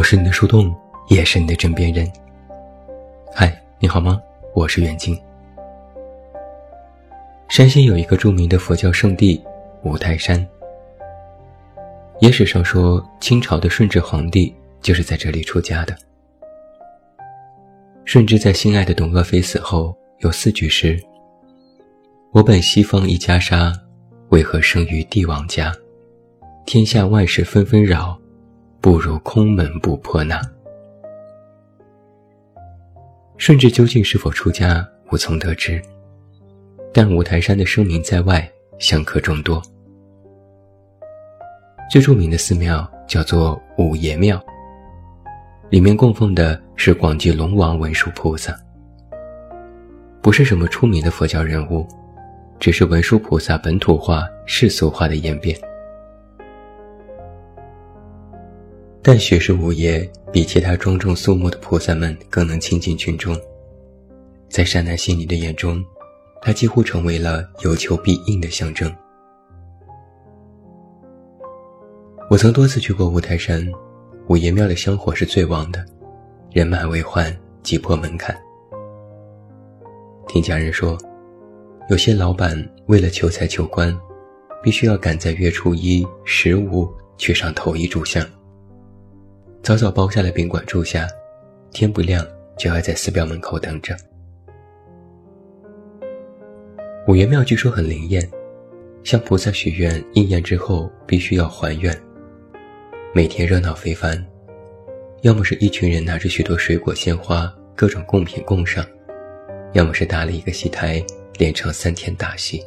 我是你的树洞，也是你的枕边人。嗨，你好吗？我是远近。山西有一个著名的佛教圣地五台山，野史上说清朝的顺治皇帝就是在这里出家的。顺治在心爱的董鄂妃死后，有四句诗：“我本西方一袈裟，为何生于帝王家？天下万事纷纷扰。”不如空门不破那。顺治究竟是否出家，无从得知。但五台山的声名在外，香客众多。最著名的寺庙叫做五爷庙，里面供奉的是广济龙王文殊菩萨，不是什么出名的佛教人物，只是文殊菩萨本土化、世俗化的演变。但许是五爷比其他庄重肃穆的菩萨们更能亲近群众，在善男信女的眼中，他几乎成为了有求必应的象征。我曾多次去过五台山，五爷庙的香火是最旺的，人满为患，挤破门槛。听家人说，有些老板为了求财求官，必须要赶在月初一、十五去上头一炷香。早早包下了宾馆住下，天不亮就要在寺庙门口等着。五岳庙据说很灵验，向菩萨许愿应验之后必须要还愿。每天热闹非凡，要么是一群人拿着许多水果鲜花、各种贡品供上，要么是搭了一个戏台，连唱三天大戏。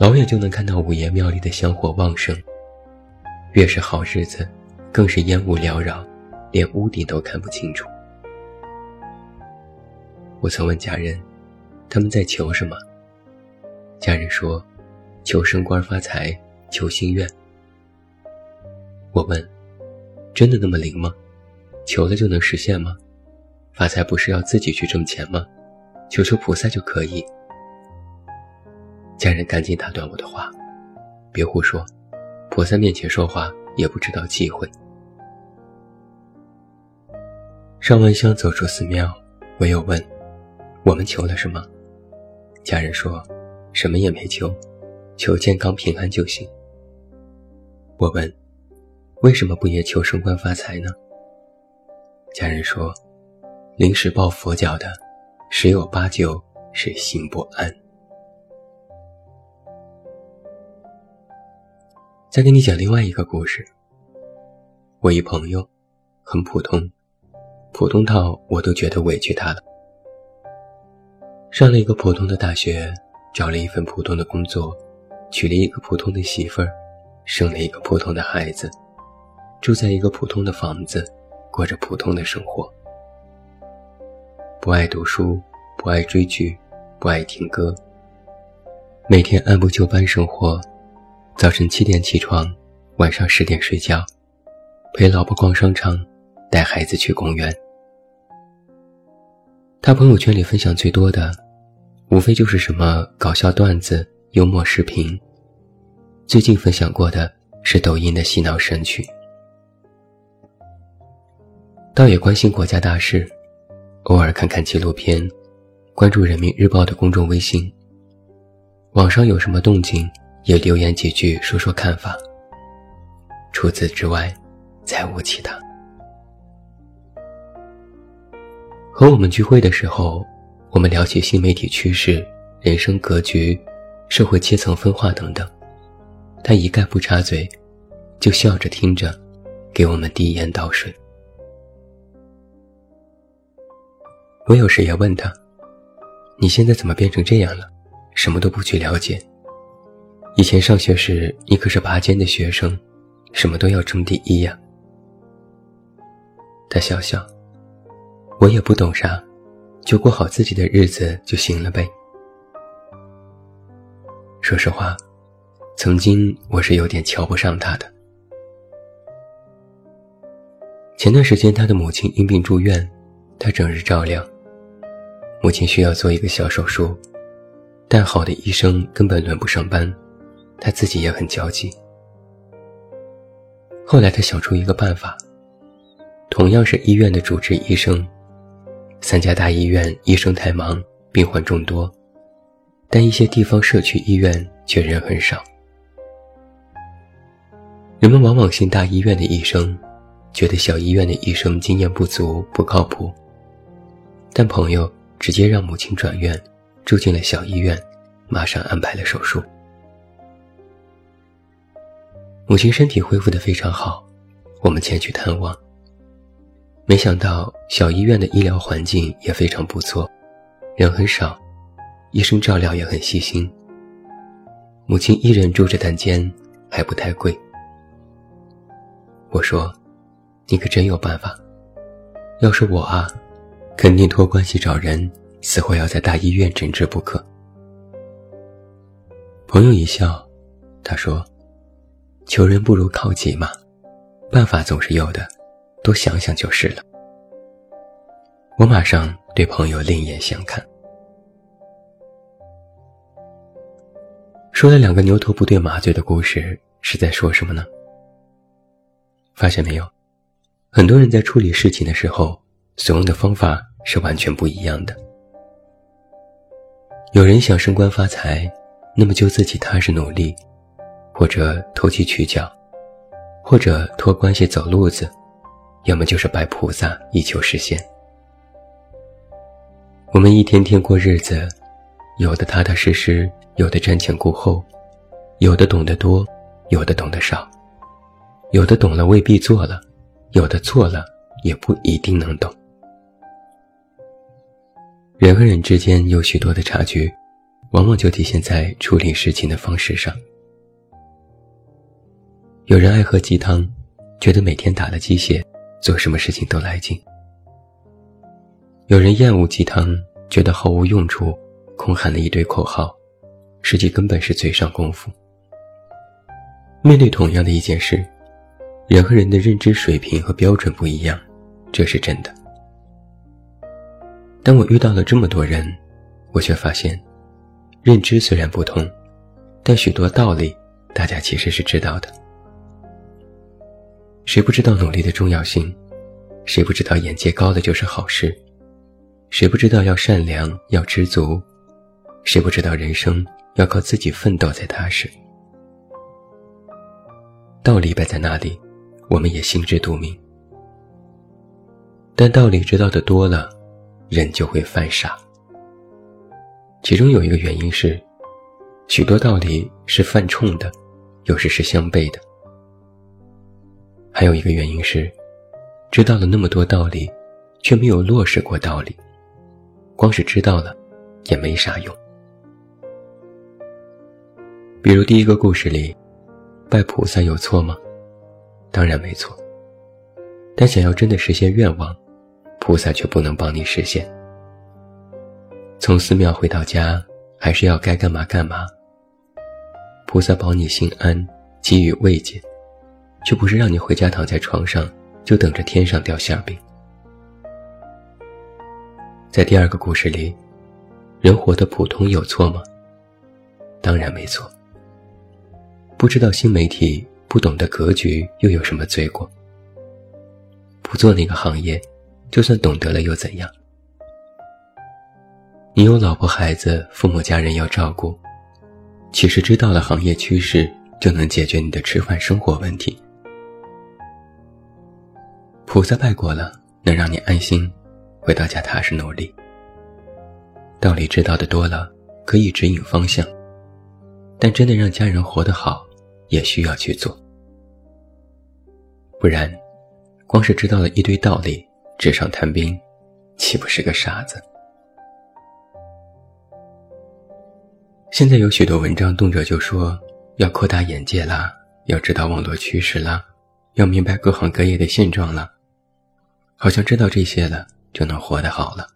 老远就能看到五爷庙里的香火旺盛。越是好日子，更是烟雾缭绕，连屋顶都看不清楚。我曾问家人，他们在求什么？家人说，求升官发财，求心愿。我问，真的那么灵吗？求了就能实现吗？发财不是要自己去挣钱吗？求求菩萨就可以。家人赶紧打断我的话，别胡说。佛在面前说话也不知道忌讳。上完香走出寺庙，我又问：“我们求了什么？”家人说：“什么也没求，求健康平安就行。”我问：“为什么不也求升官发财呢？”家人说：“临时抱佛脚的，十有八九是心不安。”再给你讲另外一个故事。我一朋友，很普通，普通到我都觉得委屈他了。上了一个普通的大学，找了一份普通的工作，娶了一个普通的媳妇儿，生了一个普通的孩子，住在一个普通的房子，过着普通的生活。不爱读书，不爱追剧，不爱听歌，每天按部就班生活。早晨七点起床，晚上十点睡觉，陪老婆逛商场，带孩子去公园。他朋友圈里分享最多的，无非就是什么搞笑段子、幽默视频。最近分享过的是抖音的洗脑神曲。倒也关心国家大事，偶尔看看纪录片，关注人民日报的公众微信。网上有什么动静？也留言几句，说说看法。除此之外，再无其他。和我们聚会的时候，我们聊起新媒体趋势、人生格局、社会阶层分化等等，他一概不插嘴，就笑着听着，给我们递烟倒水。我有时也问他：“你现在怎么变成这样了？什么都不去了解？”以前上学时，你可是拔尖的学生，什么都要争第一呀。他笑笑，我也不懂啥，就过好自己的日子就行了呗。说实话，曾经我是有点瞧不上他的。前段时间，他的母亲因病住院，他整日照料。母亲需要做一个小手术，但好的医生根本轮不上班。他自己也很焦急。后来他想出一个办法，同样是医院的主治医生，三家大医院医生太忙，病患众多，但一些地方社区医院却人很少。人们往往信大医院的医生，觉得小医院的医生经验不足、不靠谱。但朋友直接让母亲转院，住进了小医院，马上安排了手术。母亲身体恢复得非常好，我们前去探望。没想到小医院的医疗环境也非常不错，人很少，医生照料也很细心。母亲一人住着单间，还不太贵。我说：“你可真有办法，要是我啊，肯定托关系找人，死活要在大医院诊治不可。”朋友一笑，他说：“求人不如靠己嘛，办法总是有的，多想想就是了。”我马上对朋友另眼相看。说了两个牛头不对马嘴的故事，是在说什么呢？发现没有，很多人在处理事情的时候，所用的方法是完全不一样的。有人想升官发财，那么就自己踏实努力，或者投机取巧，或者托关系走路子，要么就是拜菩萨以求实现。我们一天天过日子，有的踏踏实实，有的瞻前顾后，有的懂得多，有的懂得少。有的懂了未必做了，有的做了也不一定能懂。人和人之间有许多的差距，往往就体现在处理事情的方式上。有人爱喝鸡汤，觉得每天打了鸡血，做什么事情都来劲；有人厌恶鸡汤，觉得毫无用处，空喊了一堆口号，实际根本是嘴上功夫。面对同样的一件事。人和人的认知水平和标准不一样，这是真的。当我遇到了这么多人，我却发现，认知虽然不同，但许多道理大家其实是知道的。谁不知道努力的重要性？谁不知道眼界高的就是好事？谁不知道要善良要知足？谁不知道人生要靠自己奋斗才踏实？道理摆在那里。我们也心知肚明，但道理知道的多了，人就会犯傻。其中有一个原因是，许多道理是犯冲的，有时是相悖的；还有一个原因是，知道了那么多道理，却没有落实过道理，光是知道了，也没啥用。比如第一个故事里，拜菩萨有错吗？当然没错，但想要真的实现愿望，菩萨却不能帮你实现。从寺庙回到家，还是要该干嘛干嘛。菩萨保你心安，给予慰藉，却不是让你回家躺在床上就等着天上掉馅饼。在第二个故事里，人活得普通有错吗？当然没错。不知道新媒体。不懂得格局又有什么罪过？不做那个行业，就算懂得了又怎样？你有老婆孩子、父母家人要照顾，其实知道了行业趋势，就能解决你的吃饭生活问题。菩萨拜过了，能让你安心，回到家踏实努力。道理知道的多了，可以指引方向，但真的让家人活得好，也需要去做。不然，光是知道了一堆道理，纸上谈兵，岂不是个傻子？现在有许多文章，动辄就说要扩大眼界啦，要知道网络趋势啦，要明白各行各业的现状了，好像知道这些了就能活得好了。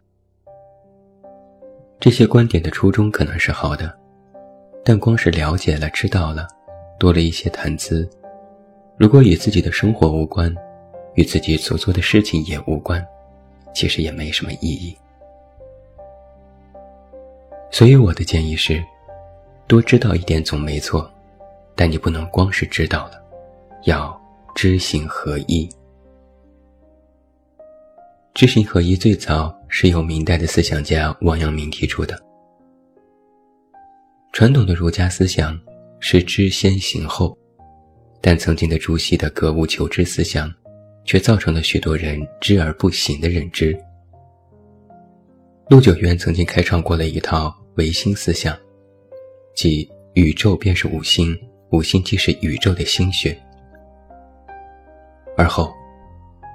这些观点的初衷可能是好的，但光是了解了、知道了，多了一些谈资。如果与自己的生活无关，与自己所做的事情也无关，其实也没什么意义。所以我的建议是，多知道一点总没错，但你不能光是知道了，要知行合一。知行合一最早是由明代的思想家王阳明提出的。传统的儒家思想是知先行后，但曾经的朱熹的格物求知思想，却造成了许多人知而不行的认知。陆九渊曾经开创过了一套唯心思想，即宇宙便是五星，五星即是宇宙的心血。而后，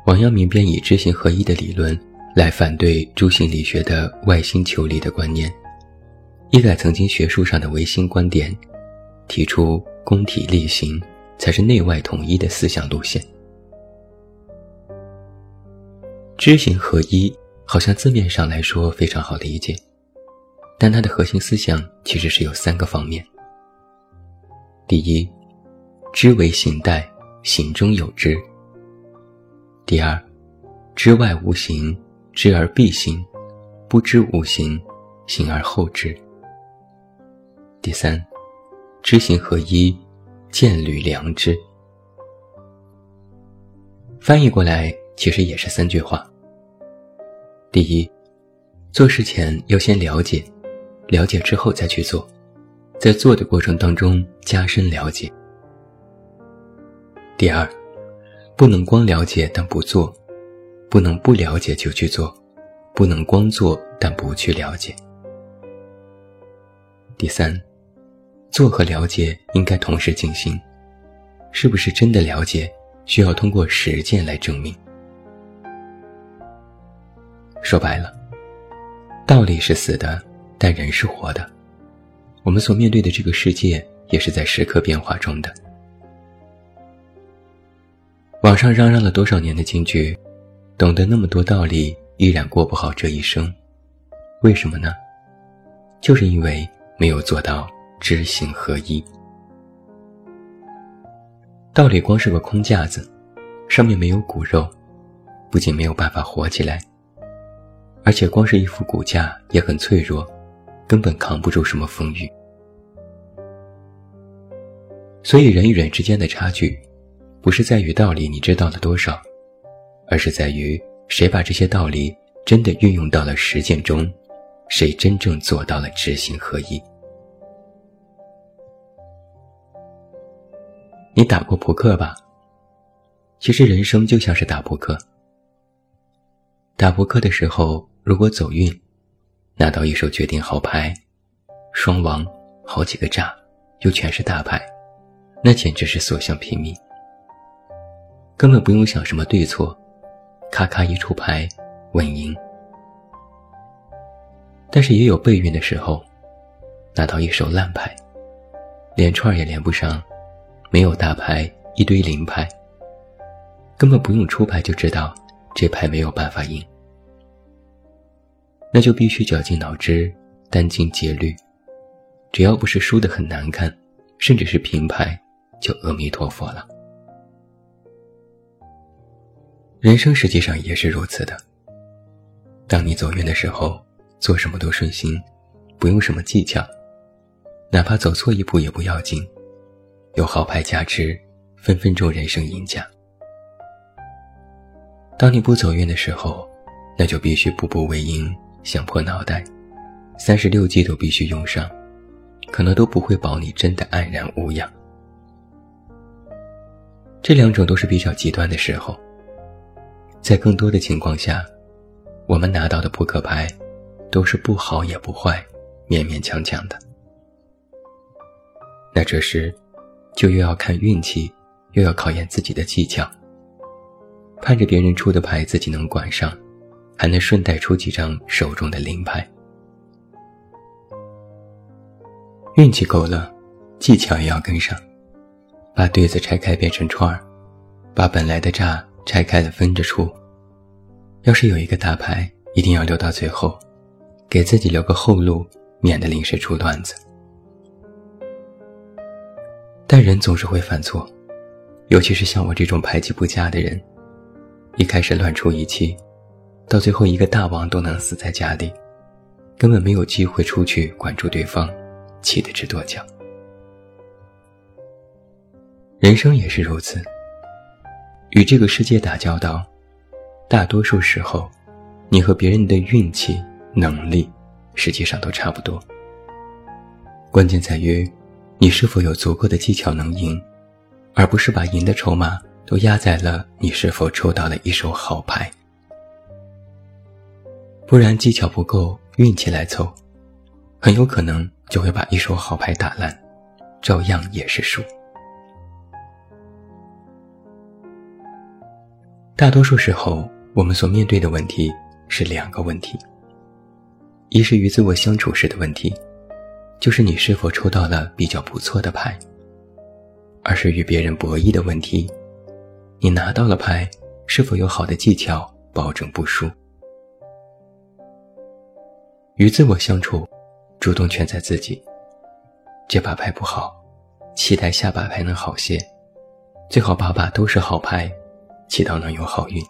王阳明便以知行合一的理论来反对诸心理学的外心求理的观念，一改曾经学术上的唯心观点，提出公体力行才是内外统一的思想路线。知行合一。好像字面上来说非常好理解，但它的核心思想其实是有三个方面。第一，知为行待，行中有知；第二，知外无形，知而必行；不知无形，行而后知；第三，知行合一，见履良知。翻译过来其实也是三句话。第一，做事前要先了解，了解之后再去做，在做的过程当中加深了解。第二，不能光了解但不做，不能不了解就去做，不能光做但不去了解。第三，做和了解应该同时进行，是不是真的了解，需要通过实践来证明。说白了，道理是死的，但人是活的。我们所面对的这个世界也是在时刻变化中的。网上嚷嚷了多少年的京剧，懂得那么多道理，依然过不好这一生，为什么呢？就是因为没有做到知行合一。道理光是个空架子，上面没有骨肉，不仅没有办法活起来。而且光是一副骨架也很脆弱，根本扛不住什么风雨。所以人与人之间的差距，不是在于道理你知道了多少，而是在于谁把这些道理真的运用到了实践中，谁真正做到了知行合一。你打过扑克吧？其实人生就像是打扑克。打扑克的时候。如果走运，拿到一手决定好牌，双王，好几个炸，又全是大牌，那简直是所向披靡。根本不用想什么对错，咔咔一出牌，稳赢。但是也有背运的时候，拿到一手烂牌，连串也连不上，没有大牌，一堆零牌，根本不用出牌就知道这牌没有办法赢。那就必须绞尽脑汁，殚精竭虑，只要不是输得很难看，甚至是平牌，就阿弥陀佛了。人生实际上也是如此的。当你走运的时候，做什么都顺心，不用什么技巧，哪怕走错一步也不要紧，有好牌加持，分分钟人生赢家。当你不走运的时候，那就必须步步为营。想破脑袋，三十六计都必须用上，可能都不会保你真的安然无恙。这两种都是比较极端的时候，在更多的情况下，我们拿到的扑克牌都是不好也不坏，勉勉强强的。那这时，就又要看运气，又要考验自己的技巧，盼着别人出的牌自己能管上。还能顺带出几张手中的零牌，运气够了，技巧也要跟上，把对子拆开变成串儿，把本来的炸拆开了分着出。要是有一个大牌，一定要留到最后，给自己留个后路，免得临时出乱子。但人总是会犯错，尤其是像我这种牌技不佳的人，一开始乱出一气。到最后，一个大王都能死在家里，根本没有机会出去管住对方，气得直跺脚。人生也是如此，与这个世界打交道，大多数时候，你和别人的运气、能力，实际上都差不多。关键在于，你是否有足够的技巧能赢，而不是把赢的筹码都压在了你是否抽到了一手好牌。不然，技巧不够，运气来凑，很有可能就会把一手好牌打烂，照样也是输。大多数时候，我们所面对的问题是两个问题：一是与自我相处时的问题，就是你是否抽到了比较不错的牌；二是与别人博弈的问题，你拿到了牌，是否有好的技巧保证不输。与自我相处，主动权在自己。这把牌不好，期待下把牌能好些，最好把把都是好牌。祈祷能有好运。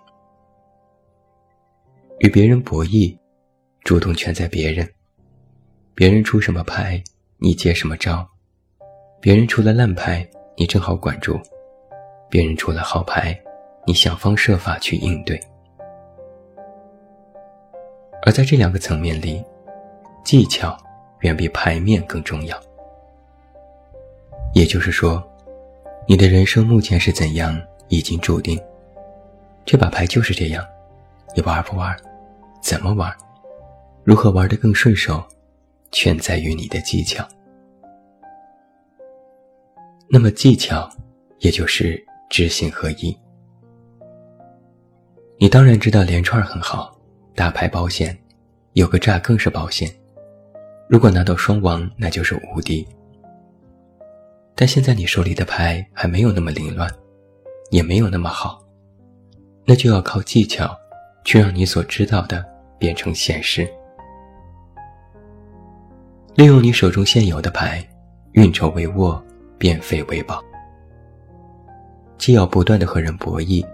与别人博弈，主动权在别人。别人出什么牌，你接什么招；别人出了烂牌，你正好管住；别人出了好牌，你想方设法去应对。而在这两个层面里，技巧远比牌面更重要。也就是说，你的人生目前是怎样，已经注定。这把牌就是这样，你玩不玩？怎么玩？如何玩得更顺手？全在于你的技巧。那么技巧，也就是知行合一。你当然知道连串很好，大牌保险，有个炸更是保险。如果拿到双王，那就是无敌。但现在你手里的牌还没有那么凌乱，也没有那么好。那就要靠技巧，去让你所知道的变成现实。利用你手中现有的牌，运筹帷幄，变废为宝。既要不断的和人博弈，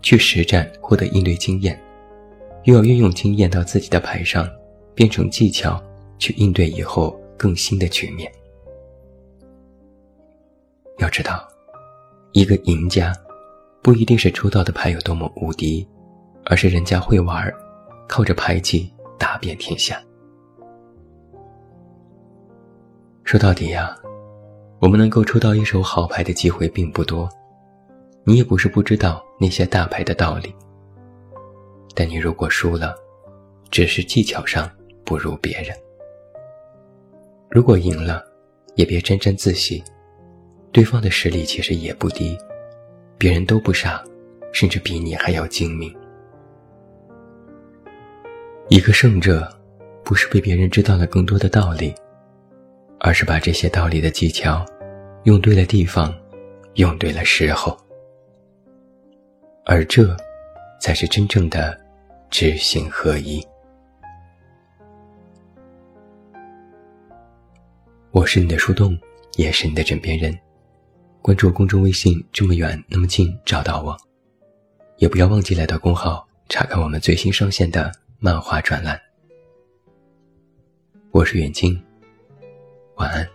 去实战获得应对经验，又要运用经验到自己的牌上，变成技巧，去应对以后更新的局面。要知道，一个赢家。不一定是抽到的牌有多么无敌，而是人家会玩，靠着牌技打遍天下。说到底呀，我们能够抽到一手好牌的机会并不多，你也不是不知道那些大牌的道理。但你如果输了，只是技巧上不如别人；如果赢了，也别沾沾自喜，对方的实力其实也不低。别人都不傻，甚至比你还要精明。一个胜者，不是被别人知道了更多的道理，而是把这些道理的技巧，用对了地方，用对了时候。而这，才是真正的知行合一。我是你的树洞，也是你的枕边人。关注公众微信，这么远那么近，找到我，也不要忘记来到公号查看我们最新上线的漫画专栏。我是远近，晚安。